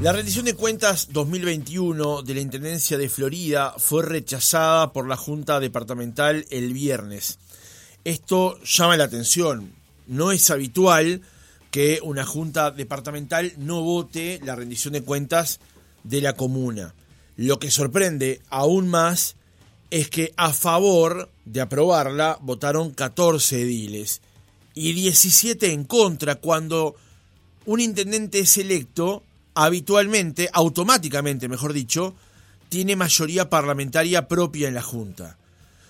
La rendición de cuentas 2021 de la Intendencia de Florida fue rechazada por la Junta Departamental el viernes. Esto llama la atención. No es habitual que una Junta Departamental no vote la rendición de cuentas de la comuna. Lo que sorprende aún más es que a favor de aprobarla votaron 14 ediles y 17 en contra cuando un intendente es electo habitualmente, automáticamente, mejor dicho, tiene mayoría parlamentaria propia en la Junta.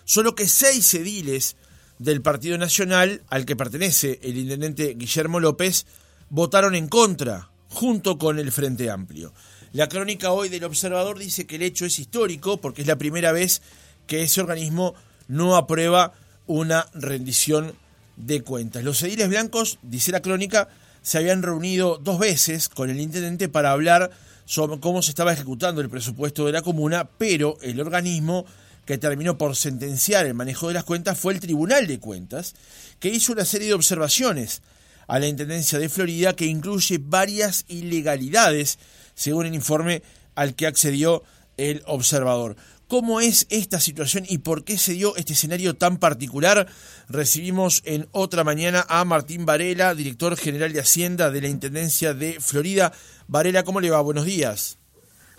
Solo que seis ediles del Partido Nacional, al que pertenece el intendente Guillermo López, votaron en contra, junto con el Frente Amplio. La crónica hoy del Observador dice que el hecho es histórico porque es la primera vez que ese organismo no aprueba una rendición de cuentas. Los ediles blancos, dice la crónica, se habían reunido dos veces con el intendente para hablar sobre cómo se estaba ejecutando el presupuesto de la comuna, pero el organismo que terminó por sentenciar el manejo de las cuentas fue el Tribunal de Cuentas, que hizo una serie de observaciones a la Intendencia de Florida que incluye varias ilegalidades, según el informe al que accedió el observador. ¿Cómo es esta situación y por qué se dio este escenario tan particular? Recibimos en otra mañana a Martín Varela, director general de Hacienda de la Intendencia de Florida. Varela, ¿cómo le va? Buenos días.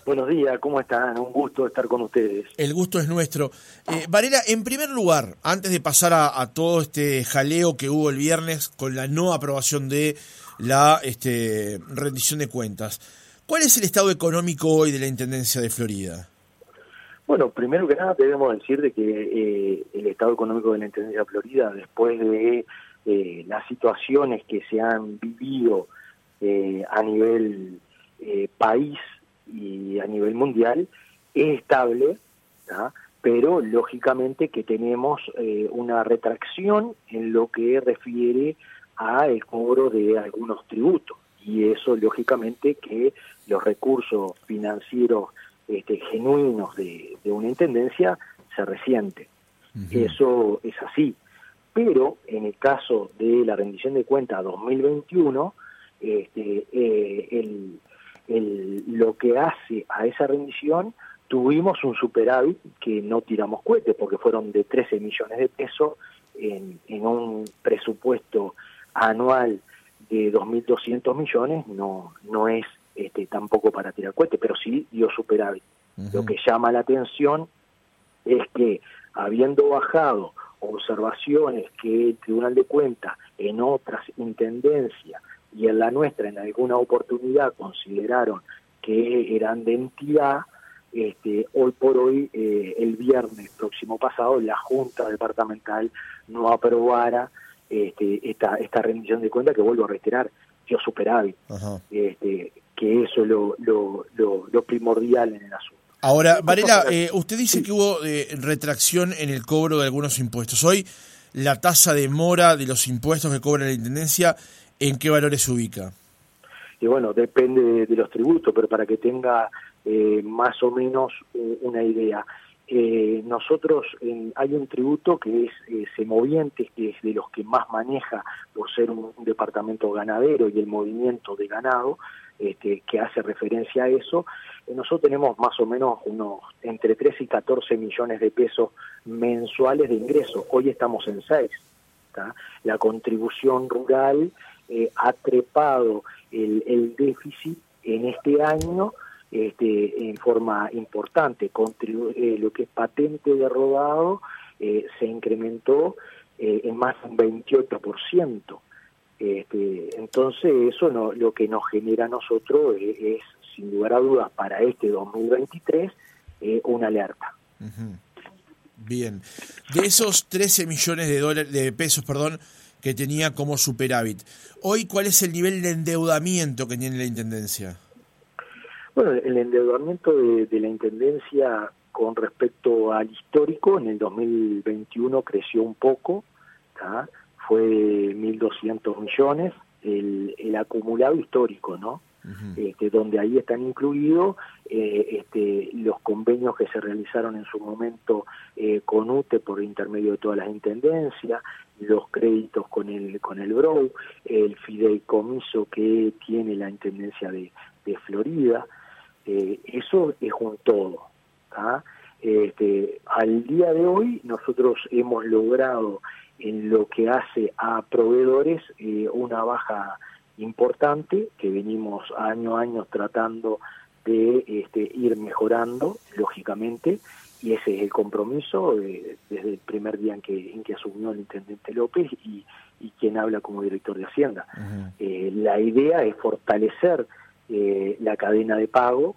Buenos días, ¿cómo están? Un gusto estar con ustedes. El gusto es nuestro. Eh, Varela, en primer lugar, antes de pasar a, todo este jaleo que hubo el viernes con la no aprobación de la este, rendición de cuentas, ¿cuál es el estado económico hoy de la Intendencia de Florida? Bueno, primero que nada debemos decir de que eh, el estado económico de la Intendencia de Florida, después de eh, las situaciones que se han vivido eh, a nivel país y a nivel mundial, es estable, pero lógicamente que tenemos una retracción en lo que refiere a el cobro de algunos tributos. Y eso lógicamente que los recursos financieros este, genuinos de, una intendencia se resiente. Eso es así. Pero en el caso de la rendición de cuentas 2021, este, eh, el, lo que hace a esa rendición, tuvimos un superávit que no tiramos cohetes, porque fueron de 13 millones de pesos en, en un presupuesto anual de 2.200 millones, no, no es este, tampoco para tirar cohetes, pero sí dio superávit. Lo que llama la atención es que habiendo bajado observaciones que el Tribunal de Cuentas en otras intendencias y en la nuestra en alguna oportunidad consideraron que eran de entidad, este, hoy por hoy, eh, el viernes próximo pasado, la Junta Departamental no aprobara este, esta, esta rendición de cuentas que vuelvo a reiterar, dio superávit. Este, que eso es lo, lo, lo, primordial en el asunto. Ahora, Varela, eh, usted dice que hubo eh, retracción en el cobro de algunos impuestos. Hoy, la tasa de mora de los impuestos que cobra la Intendencia, ¿en qué valores se ubica? Y bueno, depende de, los tributos, pero para que tenga eh, más o menos una idea. nosotros hay un tributo que es semovientes, que es de los que más maneja por ser un departamento ganadero y el movimiento de ganado, este, que hace referencia a eso, eh, nosotros tenemos más o menos unos entre 3 y 14 millones de pesos mensuales de ingresos. Hoy estamos en 6. La contribución rural eh, ha trepado el, déficit en este año este, en forma importante. Eh, lo que es patente de rodado se incrementó en más de un 28%. Este, entonces eso no, lo que nos genera a nosotros es, sin lugar a dudas para este 2023 eh, una alerta. Bien, de esos 13 millones de dólares de pesos, perdón, que tenía como superávit, hoy cuál es el nivel de endeudamiento que tiene la intendencia? Bueno, el endeudamiento de, de la intendencia con respecto al histórico en el 2021 creció un poco, ¿está? Fue 1.200 millones, el, el, acumulado histórico, ¿no? este, donde ahí están incluidos eh, este, los convenios que se realizaron en su momento eh, con UTE por intermedio de todas las intendencias, los créditos con el con el BROW, el fideicomiso que tiene la Intendencia de, de Florida, eso es un todo. Este, al día de hoy nosotros hemos logrado en lo que hace a proveedores una baja importante que venimos año a año tratando de este, ir mejorando, lógicamente, y ese es el compromiso desde el primer día en que, en que asumió el intendente López y, y quien habla como director de Hacienda. Eh, la idea es fortalecer eh, la cadena de pago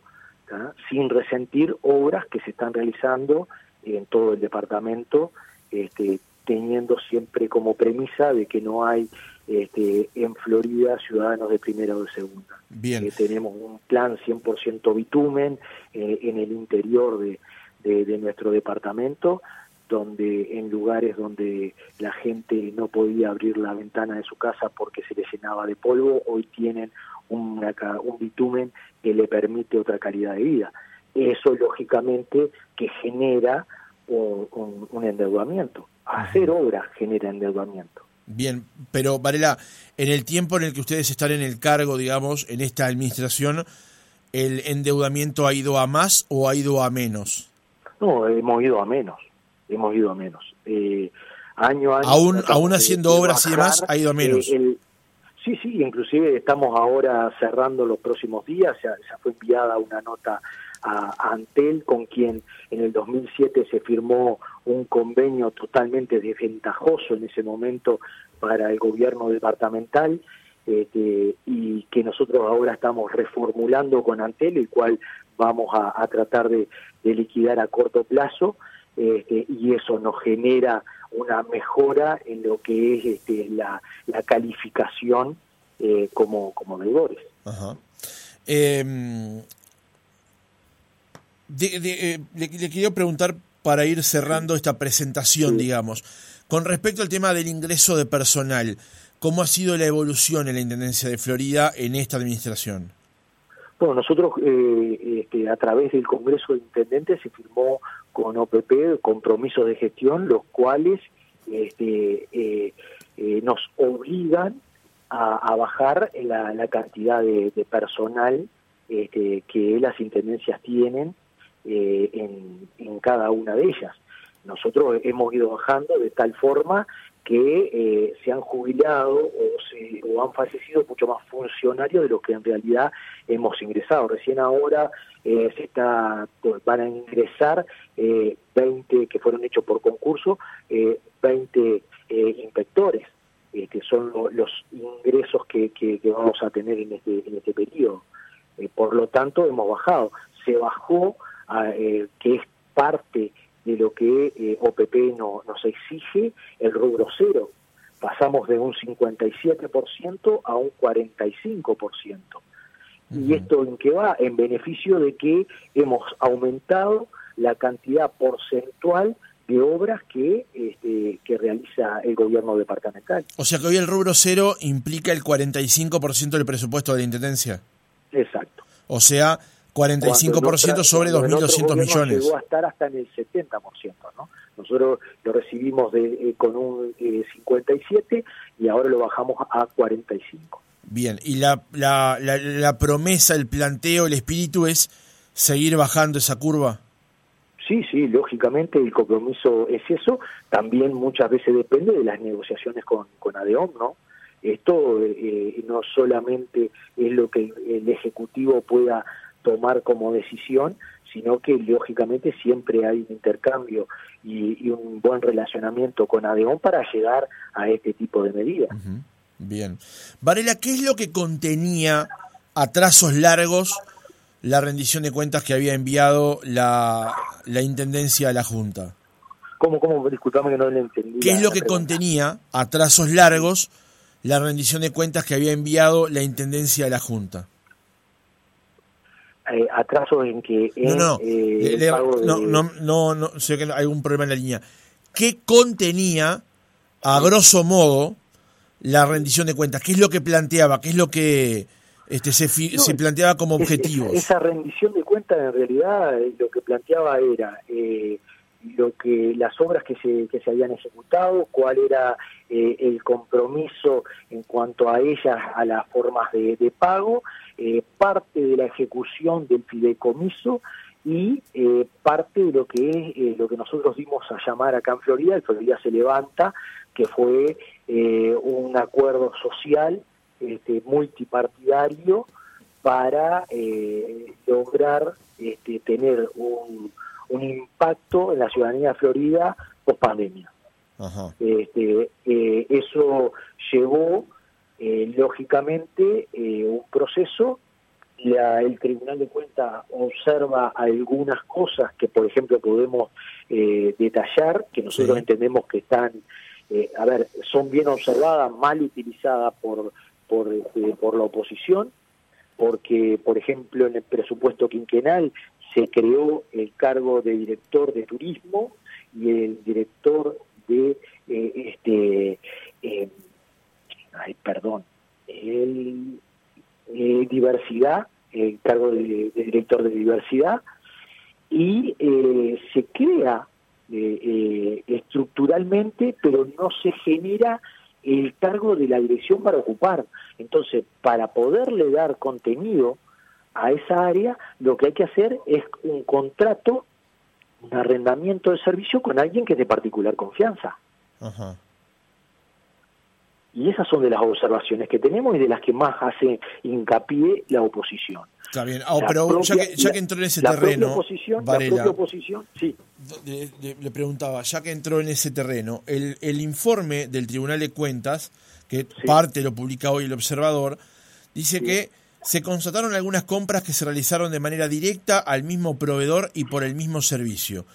sin resentir obras que se están realizando en todo el departamento, este, teniendo siempre como premisa de que no hay este, en Florida ciudadanos de primera o de segunda. Bien. Eh, tenemos un plan 100% bitumen eh, en el interior de, de, nuestro departamento, donde en lugares donde la gente no podía abrir la ventana de su casa porque se le llenaba de polvo, hoy tienen una, un bitumen que le permite otra calidad de vida. Eso lógicamente que genera un, un endeudamiento. Hacer obras genera endeudamiento. Bien, pero Varela, en el tiempo en el que ustedes están en el cargo, digamos, en esta administración, ¿el endeudamiento ha ido a más o ha ido a menos? No, hemos ido a menos, hemos ido a menos. Eh, año a año. Aún, aún haciendo obras y demás, ha ido a menos. Eh, sí, sí, inclusive estamos ahora cerrando los próximos días, ya, ya fue enviada una nota a, Antel, con quien en el 2007 se firmó un convenio totalmente desventajoso en ese momento para el gobierno departamental. Este, y que nosotros ahora estamos reformulando con Antel, el cual vamos a, tratar de, liquidar a corto plazo, este, y eso nos genera una mejora en lo que es este, la, calificación eh, como, como deudores. Ajá. Em, eh, le, quería preguntar para ir cerrando esta presentación, digamos, con respecto al tema del ingreso de personal, ¿cómo ha sido la evolución en la Intendencia de Florida en esta administración? Bueno, nosotros eh, este, a través del Congreso de Intendentes se firmó con OPP compromisos de gestión, los cuales este, eh, nos obligan a, bajar la, cantidad de, personal este, que las intendencias tienen eh, en, cada una de ellas. Nosotros hemos ido bajando de tal forma que eh, se han jubilado o, se, o han fallecido mucho más funcionarios de los que en realidad hemos ingresado. Recién ahora eh, se está van a ingresar 20 que fueron hechos por concurso, 20 inspectores, que son los ingresos que, que, vamos a tener en este, en este periodo. por lo tanto, hemos bajado. Se bajó eh, que es parte de lo que eh, OPP no, nos exige, el rubro cero. Pasamos de un 57% a un 45%. ¿Y esto en qué va? En beneficio de que hemos aumentado la cantidad porcentual de obras que, este, que realiza el gobierno departamental. O sea que hoy el rubro cero implica el 45% del presupuesto de la Intendencia. Exacto. O sea, 45% sobre 2.200 millones. Llegó a estar hasta en el 70%, ¿no? Nosotros lo recibimos de, eh, con un 57 eh, y ahora lo bajamos a 45. Bien, y la, la, la, promesa, el planteo, el espíritu es seguir bajando esa curva. Sí, sí, lógicamente el compromiso es eso. También muchas veces depende de las negociaciones con, con ADEOM, ¿no? Esto eh, no solamente es lo que el Ejecutivo pueda tomar como decisión, sino que lógicamente siempre hay un intercambio y, un buen relacionamiento con ADEON para llegar a este tipo de medidas. Bien. Varela, ¿qué es lo que contenía a trazos largos la rendición de cuentas que había enviado la, la Intendencia a la Junta? ¿Cómo, cómo? Disculpame que no le entendí. ¿Qué es lo que contenía a trazos largos la rendición de cuentas que había enviado la Intendencia a la Junta? Eh, atrasos en que no no eh, no, no, no no sé que hay algún problema en la línea. Qué contenía a grosso modo la rendición de cuentas qué es lo que planteaba qué es lo que este se, se planteaba como objetivo esa, rendición de cuentas en realidad eh, lo que planteaba era eh, lo que las obras que se, que se habían ejecutado, cuál era eh, el compromiso en cuanto a ellas, a las formas de, pago, eh, parte de la ejecución del fideicomiso y eh, parte de lo que es lo que nosotros dimos a llamar acá en Florida, el Florida se levanta, que fue un acuerdo social este, multipartidario para lograr este, tener un un impacto en la ciudadanía de Florida post pandemia. Este, eh, eso llevó, eh, lógicamente, eh, un proceso. el Tribunal de Cuentas observa algunas cosas que, por ejemplo, podemos detallar, que nosotros entendemos que están, a ver, son bien observadas, mal utilizadas por, por, este, por la oposición, porque, por ejemplo, en el presupuesto quinquenal se creó el cargo de director de turismo y el director de eh, este eh, ay perdón el eh, diversidad el cargo de, director de diversidad y se crea estructuralmente pero no se genera el cargo de la dirección para ocupar entonces para poderle dar contenido a esa área, lo que hay que hacer es un contrato, un arrendamiento de servicio con alguien que es de particular confianza. Y esas son de las observaciones que tenemos y de las que más hace hincapié la oposición. Está bien, ah, pero ya, que, entró en ese terreno, la oposición, sí. Le, preguntaba, ya que entró en ese terreno, el, el informe del Tribunal de Cuentas, que parte lo publica hoy el Observador, dice que se constataron algunas compras que se realizaron de manera directa al mismo proveedor y por el mismo servicio,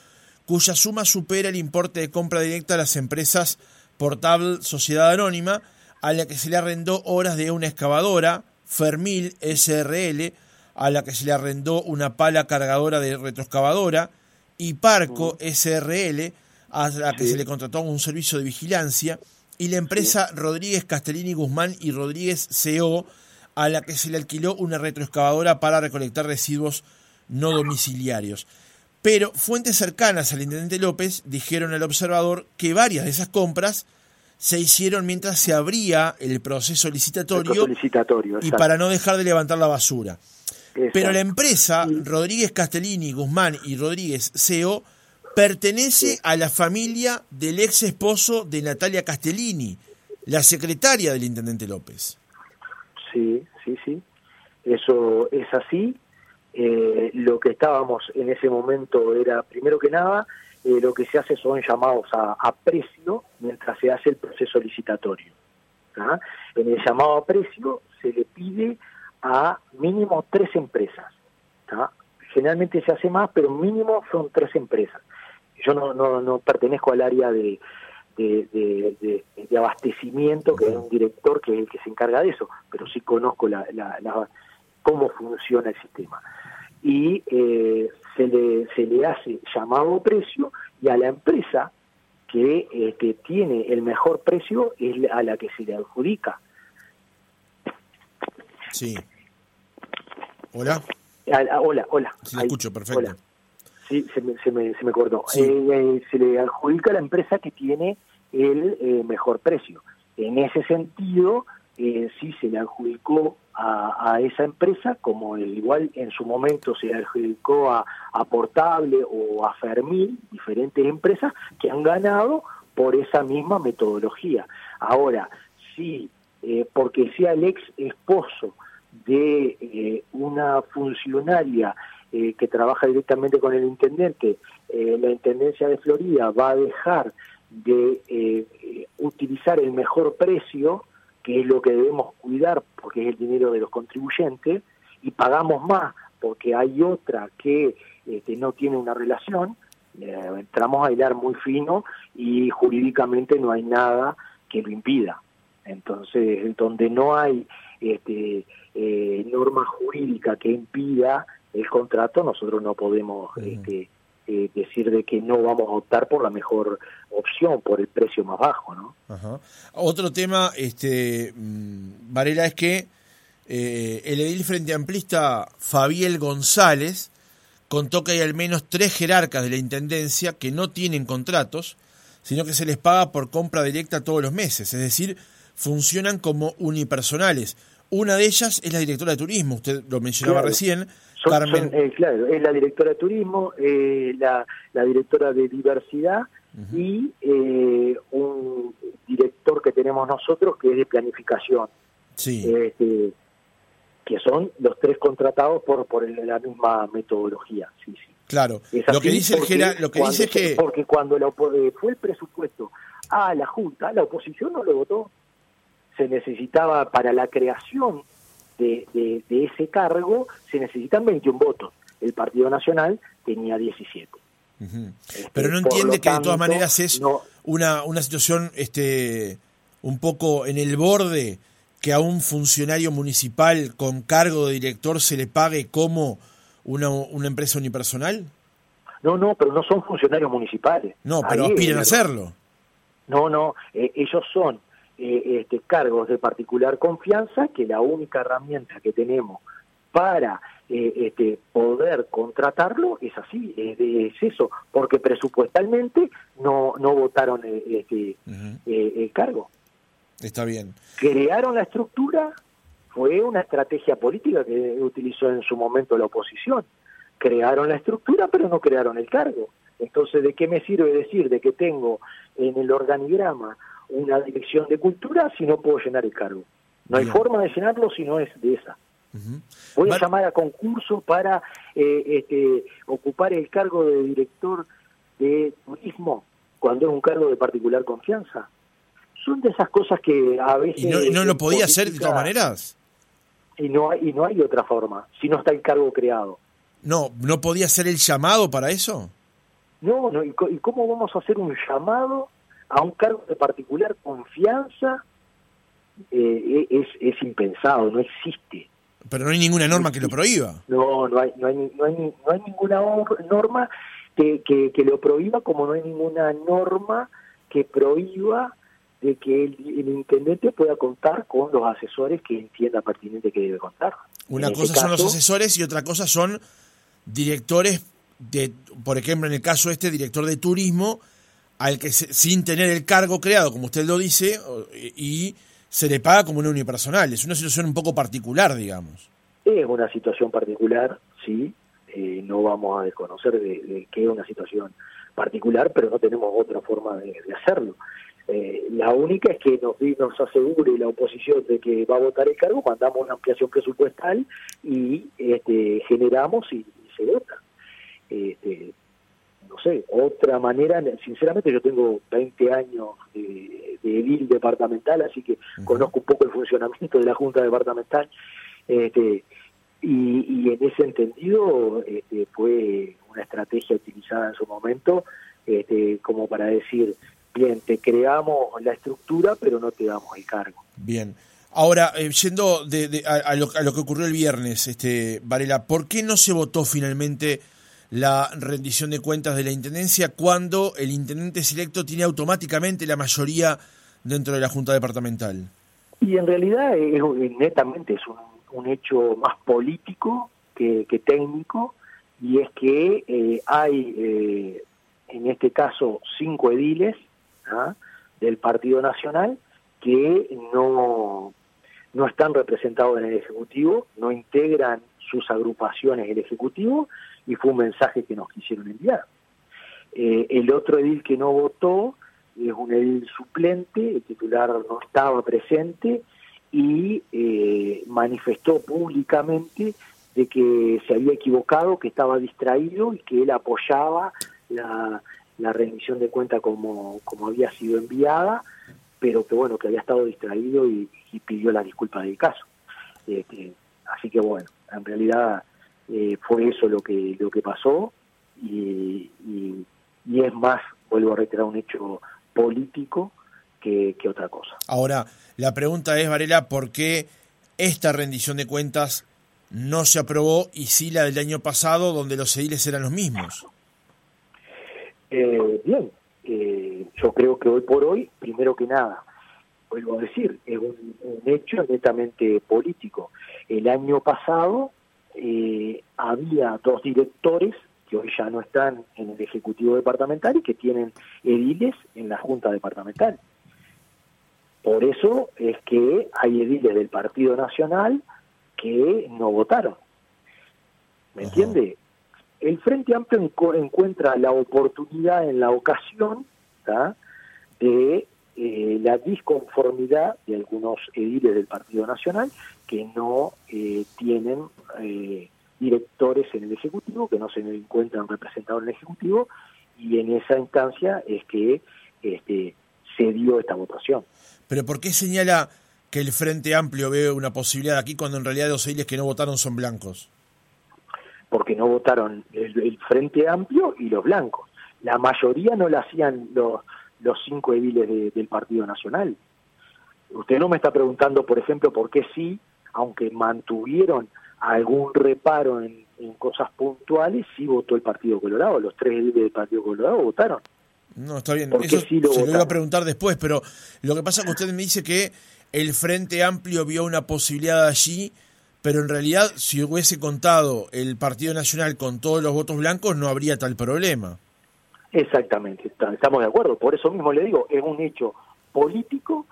cuya suma supera el importe de compra directa a las empresas Portable Sociedad Anónima, a la que se le arrendó horas de una excavadora, Fermil SRL, a la que se le arrendó una pala cargadora de retroexcavadora, y Parco. SRL, a la que se le contrató un servicio de vigilancia, y la empresa Rodríguez Castellini Guzmán y Rodríguez CO, a la que se le alquiló una retroexcavadora para recolectar residuos no domiciliarios. Pero fuentes cercanas al intendente López dijeron al observador que varias de esas compras se hicieron mientras se abría el proceso licitatorio, y para no dejar de levantar la basura. Pero la empresa Rodríguez Castellini, Guzmán y Rodríguez CEO pertenece a la familia del ex esposo de Natalia Castellini, la secretaria del intendente López. Sí, sí, sí. Eso es así. Eh, lo que estábamos en ese momento era, primero que nada, eh, lo que se hace son llamados a, precio mientras se hace el proceso licitatorio. En el llamado a precio se le pide a mínimo tres empresas. Generalmente se hace más, pero mínimo son tres empresas. Yo no, no, no pertenezco al área de, de, abastecimiento, que es un director que es el que se encarga de eso, pero sí conozco la, cómo funciona el sistema. Y eh, se, le, se le hace llamado precio y a la empresa que, eh, que tiene el mejor precio es a la que se le adjudica. Sí. Hola. hola, hola. Sí, escucho, perfecto. Sí, se me, se me, se me cortó. Eh, se le adjudica a la empresa que tiene el eh, mejor precio. En ese sentido, eh, sí se le adjudicó a, esa empresa, como igual en su momento se adjudicó a, Portable o a Fermín, diferentes empresas que han ganado por esa misma metodología. Ahora, sí, eh, porque sea el ex esposo de eh, una funcionaria que trabaja directamente con el intendente, la Intendencia de Florida va a dejar de eh, utilizar el mejor precio, que es lo que debemos cuidar porque es el dinero de los contribuyentes, y pagamos más porque hay otra que este, no tiene una relación, eh, entramos a hilar muy fino y jurídicamente no hay nada que lo impida. Entonces, donde no hay este, eh, norma jurídica que impida el contrato, nosotros no podemos este, eh, decir de que no vamos a optar por la mejor opción, por el precio más bajo, ¿no? Otro tema, este, mm, Varela, es que eh, el edil frente amplista Fabiel González contó que hay al menos tres jerarcas de la Intendencia que no tienen contratos, sino que se les paga por compra directa todos los meses, es decir, funcionan como unipersonales. Una de ellas es la directora de turismo, usted lo mencionaba recién. Carmen... Eh, claro, es la directora de turismo, eh, la, directora de diversidad y eh, un director que tenemos nosotros que es de planificación. Sí. Este, que son los tres contratados por, por la misma metodología. Sí, sí. Claro, lo que dice el lo que dice es que... Porque cuando fue el presupuesto a la Junta, la oposición no lo votó se necesitaba para la creación de, ese cargo, se necesitan 21 votos. El Partido Nacional tenía 17. Este, Pero no entiende que de todas maneras es una, una situación este, un poco en el borde que a un funcionario municipal con cargo de director se le pague como una, una empresa unipersonal? No, no, pero no son funcionarios municipales. No, pero aspiran a hacerlo. No, no, eh, ellos son eh, este, cargos de particular confianza, que la única herramienta que tenemos para eh, este, poder contratarlo es así, es, eso, porque presupuestalmente no, no votaron eh, este, el cargo. Está bien. Crearon la estructura, fue una estrategia política que utilizó en su momento la oposición. Crearon la estructura, pero no crearon el cargo. Entonces, ¿de qué me sirve decir de que tengo en el organigrama una dirección de cultura si no puedo llenar el cargo. No hay forma de llenarlo si no es de esa. Voy a llamar a concurso para eh, este, ocupar el cargo de director de turismo cuando es un cargo de particular confianza. Son de esas cosas que a veces... ¿Y no, lo podía hacer de todas maneras? Y no, y no hay otra forma, si no está el cargo creado. No, ¿no podía ser el llamado para eso? No, no ¿y cómo vamos a hacer un llamado a un cargo de particular confianza eh, es, es impensado, no existe. Pero no hay ninguna norma que lo prohíba. No, no hay, no hay, no hay, no hay ninguna norma que, que, lo prohíba, como no hay ninguna norma que prohíba de que el, intendente pueda contar con los asesores que entienda pertinente que debe contar. Una cosa son los asesores y otra cosa son directores de, por ejemplo, en el caso este, director de turismo, al que sin tener el cargo creado, como usted lo dice, y se le paga como un unipersonal. Es una situación un poco particular, digamos. Es una situación particular, sí. Eh, no vamos a desconocer de, que es una situación particular, pero no tenemos otra forma de, hacerlo. Eh, la única es que nos, nos asegure la oposición de que va a votar el cargo, mandamos una ampliación presupuestal y este, generamos y, se vota. Este, no sé, otra manera, sinceramente yo tengo 20 años de, de edil departamental, así que conozco un poco el funcionamiento de la Junta Departamental, este, y, en ese entendido este, fue una estrategia utilizada en su momento este, como para decir, bien, te creamos la estructura, pero no te damos el cargo. Bien. Ahora, eh, yendo de, a, lo, a, lo, que ocurrió el viernes, este, Varela, ¿por qué no se votó finalmente la rendición de cuentas de la Intendencia cuando el Intendente selecto tiene automáticamente la mayoría dentro de la Junta Departamental? Y en realidad es, netamente es un, hecho más político que, técnico y es que eh, hay eh, en este caso cinco ediles ¿ah? del Partido Nacional que no, no están representados en el Ejecutivo, no integran sus agrupaciones el Ejecutivo y fue un mensaje que nos quisieron enviar. Eh, el otro edil que no votó es un edil suplente, el titular no estaba presente y eh, manifestó públicamente de que se había equivocado, que estaba distraído y que él apoyaba la, la rendición de cuenta como, como había sido enviada, pero que bueno, que había estado distraído y, pidió la disculpa del caso. Este, así que bueno, en realidad eh, fue eso lo que lo que pasó y, es más, vuelvo a reiterar, un hecho político que, otra cosa. Ahora, la pregunta es, Varela, ¿por qué esta rendición de cuentas no se aprobó y sí la del año pasado, donde los ediles eran los mismos? Eh, bien, eh, yo creo que hoy por hoy, primero que nada, vuelvo a decir, es un, un hecho netamente político. El año pasado eh, había dos directores que hoy ya no están en el Ejecutivo Departamental y que tienen ediles en la Junta Departamental. Por eso es que hay ediles del Partido Nacional que no votaron. ¿Me entiende? El Frente Amplio encuentra la oportunidad en la ocasión de eh, la disconformidad de algunos ediles del Partido Nacional que no eh, tienen eh, directores en el Ejecutivo, que no se encuentran representados en el Ejecutivo, y en esa instancia es que este, se dio esta votación. Pero ¿por qué señala que el Frente Amplio ve una posibilidad aquí cuando en realidad los ediles que no votaron son blancos? Porque no votaron el, Frente Amplio y los blancos. La mayoría no la hacían los, los cinco ediles del Partido Nacional. Usted no me está preguntando, por ejemplo, por qué sí, aunque mantuvieron algún reparo en, cosas puntuales, sí votó el Partido Colorado. Los tres ediles del Partido Colorado votaron. No, está bien. Eso se lo iba a preguntar después, pero lo que pasa es que usted me dice que el Frente Amplio vio una posibilidad allí, pero en realidad si hubiese contado el Partido Nacional con todos los votos blancos no habría tal problema. Exactamente, estamos de acuerdo. Por eso mismo le digo, es un hecho político,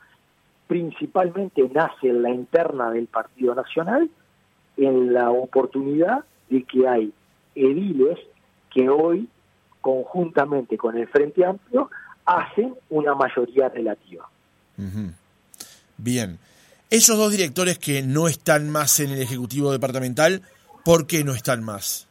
principalmente nace en la interna del Partido Nacional, en la oportunidad de que hay ediles que hoy, conjuntamente con el Frente Amplio, hacen una mayoría relativa. Bien. Esos dos directores que no están más en el Ejecutivo Departamental, ¿por qué no están más?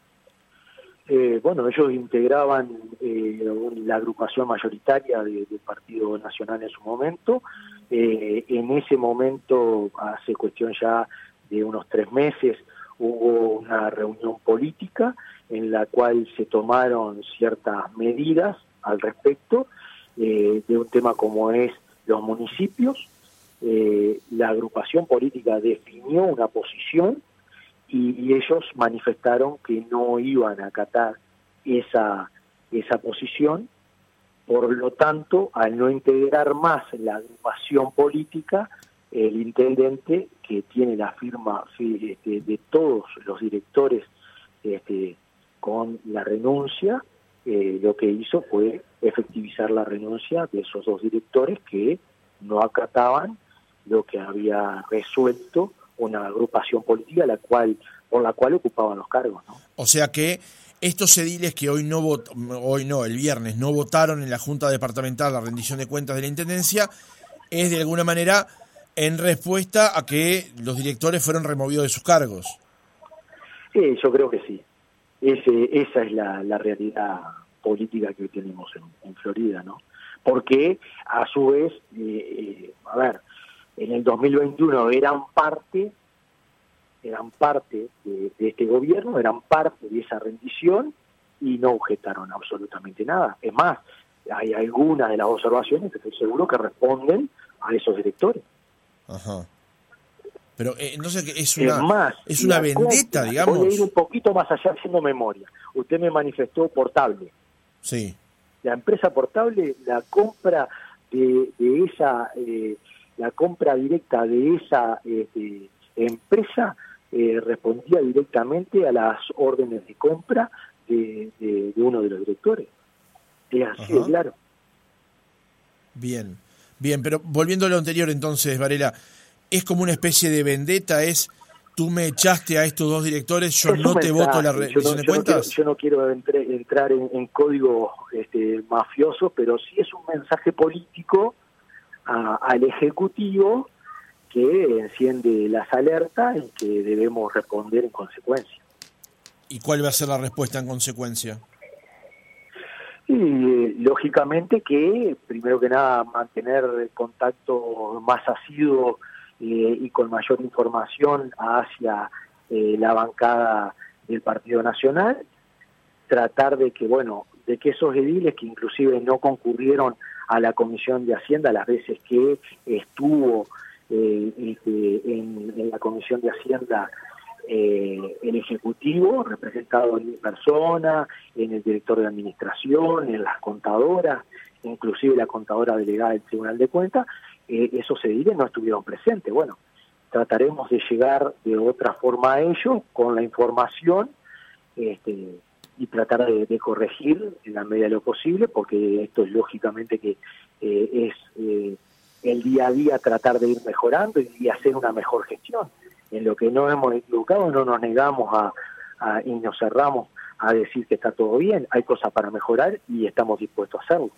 Eh, bueno, ellos integraban eh, la agrupación mayoritaria del Partido Nacional en su momento. Eh, en ese momento, hace cuestión ya de unos tres meses, hubo una reunión política en la cual se tomaron ciertas medidas al respecto de un tema como es los municipios. la agrupación política definió una posición y, ellos manifestaron que no iban a acatar esa, esa posición, por lo tanto, al no integrar más la agrupación política, el intendente, que tiene la firma este, de todos los directores este, con la renuncia, eh, lo que hizo fue efectivizar la renuncia de esos dos directores que no acataban lo que había resuelto una agrupación política la cual por la cual ocupaban los cargos. ¿no? O sea que estos ediles que hoy no hoy no, el viernes no votaron en la Junta Departamental la rendición de cuentas de la Intendencia es de alguna manera en respuesta a que los directores fueron removidos de sus cargos. Sí, yo creo que sí. Ese, esa es la, realidad política que hoy tenemos en, Florida, ¿no? Porque a su vez, eh, eh, a ver, en el 2021 eran parte, eran parte de, este gobierno, eran parte de esa rendición y no objetaron absolutamente nada. Es más, hay algunas de las observaciones que estoy seguro que responden a esos directores. Ajá. Pero eh, entonces es una, es, más, es una vendetta, digamos. Voy a ir un poquito más allá haciendo memoria. Usted me manifestó portable. Sí. La empresa portable, la compra de, de esa eh, la compra directa de esa este, empresa eh, respondía directamente a las órdenes de compra de, uno de los directores. Es así, claro. Bien, bien, pero volviendo a lo anterior entonces, Varela, es como una especie de vendetta, es tú me echaste a estos dos directores, yo no te voto la rendición de cuentas. yo no quiero entrar en, código este, mafioso, pero sí es un mensaje político al Ejecutivo que enciende las alertas y que debemos responder en consecuencia. ¿Y cuál va a ser la respuesta en consecuencia? Y lógicamente que, primero que nada, mantener contacto más asiduo eh, y con mayor información hacia eh, la bancada del Partido Nacional, tratar de que, bueno, de que esos ediles que inclusive no concurrieron a la Comisión de Hacienda las veces que estuvo eh, este, en, la Comisión de Hacienda eh, el Ejecutivo, representado en mi persona, en el director de Administración, en las contadoras, inclusive la contadora delegada del Tribunal de Cuentas, eh, esos ediles no estuvieron presentes. Bueno, trataremos de llegar de otra forma a ellos con la información este, y tratar de, corregir en la medida de lo posible, porque esto es lógicamente que eh, es eh, el día a día tratar de ir mejorando y, hacer una mejor gestión. En lo que no hemos equivocado no nos negamos a, y nos cerramos a decir que está todo bien, hay cosas para mejorar y estamos dispuestos a hacerlo.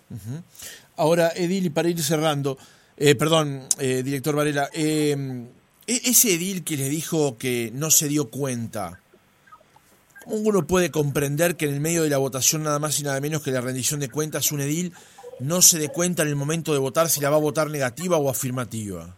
Ahora, Edil, y para ir cerrando, eh, perdón, eh, director Varela, eh, e-, ese Edil que le dijo que no se dio cuenta, ¿cómo uno puede comprender que en el medio de la votación nada más y nada menos que la rendición de cuentas un Edil no se dé cuenta en el momento de votar si la va a votar negativa o afirmativa?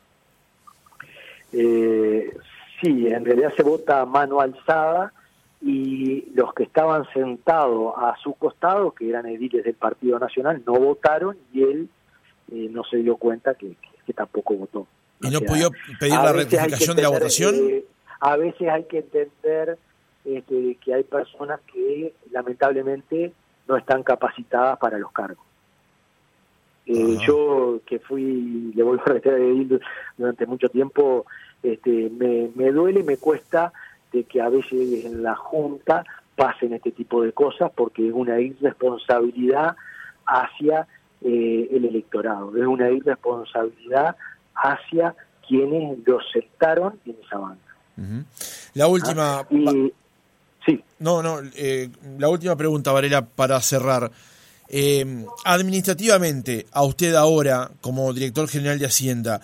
sí, en realidad se vota a mano alzada y los que estaban sentados a su costado, que eran ediles del Partido Nacional, no votaron y él eh, no se dio cuenta que, tampoco votó. ¿Y no pudo pedir la rectificación de la votación? Eh, a veces hay que entender que hay personas que lamentablemente no están capacitadas para los cargos. Eh, yo que fui, le voy a reiterar durante mucho tiempo, este, me, me duele, me cuesta de que a veces en la Junta pasen este tipo de cosas porque es una irresponsabilidad hacia eh, el electorado, es una irresponsabilidad hacia quienes lo aceptaron en esa banca. La última... Ah, sí. No, no, eh, la última pregunta, Varela, para cerrar. Eh, administrativamente, a usted ahora, como director general de Hacienda,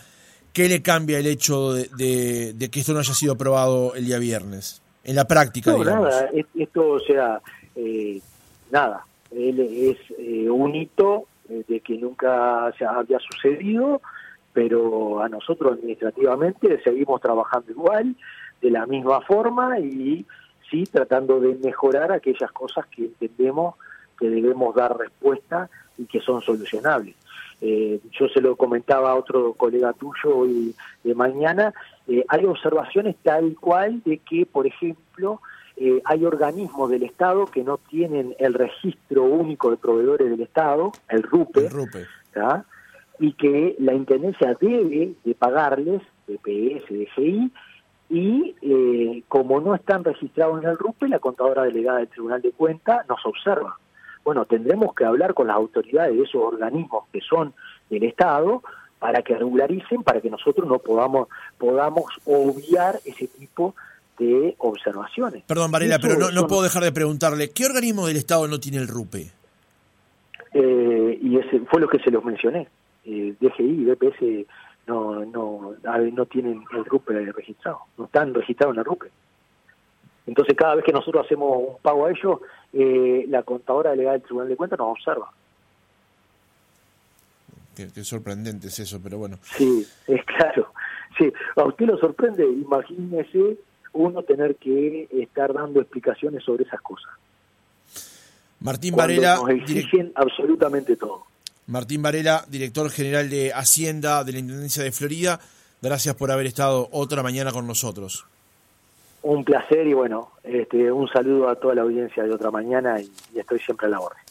¿Qué le cambia el hecho de, que esto no haya sido aprobado el día viernes? En la práctica, no, nada, esto, o sea, eh, nada, él es eh, un hito eh, de que nunca se había sucedido, pero a nosotros administrativamente seguimos trabajando igual, de la misma forma y sí tratando de mejorar aquellas cosas que entendemos que debemos dar respuesta y que son solucionables. Eh, yo se lo comentaba a otro colega tuyo hoy de mañana, eh, hay observaciones tal cual de que, por ejemplo, eh, hay organismos del Estado que no tienen el registro único de proveedores del Estado, el RUPE, y que la Intendencia debe de pagarles, DPS, DGI, y como no están registrados en el RUPE, la contadora delegada del Tribunal de Cuentas nos observa bueno, tendremos que hablar con las autoridades de esos organismos que son del Estado para que regularicen, para que nosotros no podamos, podamos obviar ese tipo de observaciones. Perdón, Varela, pero no, puedo dejar de preguntarle, ¿qué organismo del Estado no tiene el RUPE? Eh, y ese fue lo que se los mencioné. Eh, DGI y DPS no, no, no tienen el RUPE registrado, no están registrados en el RUPE. Entonces, cada vez que nosotros hacemos un pago a ellos, eh, la contadora delegada del Tribunal de Cuentas nos observa. Qué, sorprendente es eso, pero bueno. Sí, es claro. Sí, a usted lo sorprende, imagínese uno tener que estar dando explicaciones sobre esas cosas. Martín Varela. Nos exigen absolutamente todo. Martín Varela, director general de Hacienda de la Intendencia de Florida, gracias por haber estado otra mañana con nosotros un placer y bueno, este, un saludo a toda la audiencia de otra mañana y, y estoy siempre a la orden.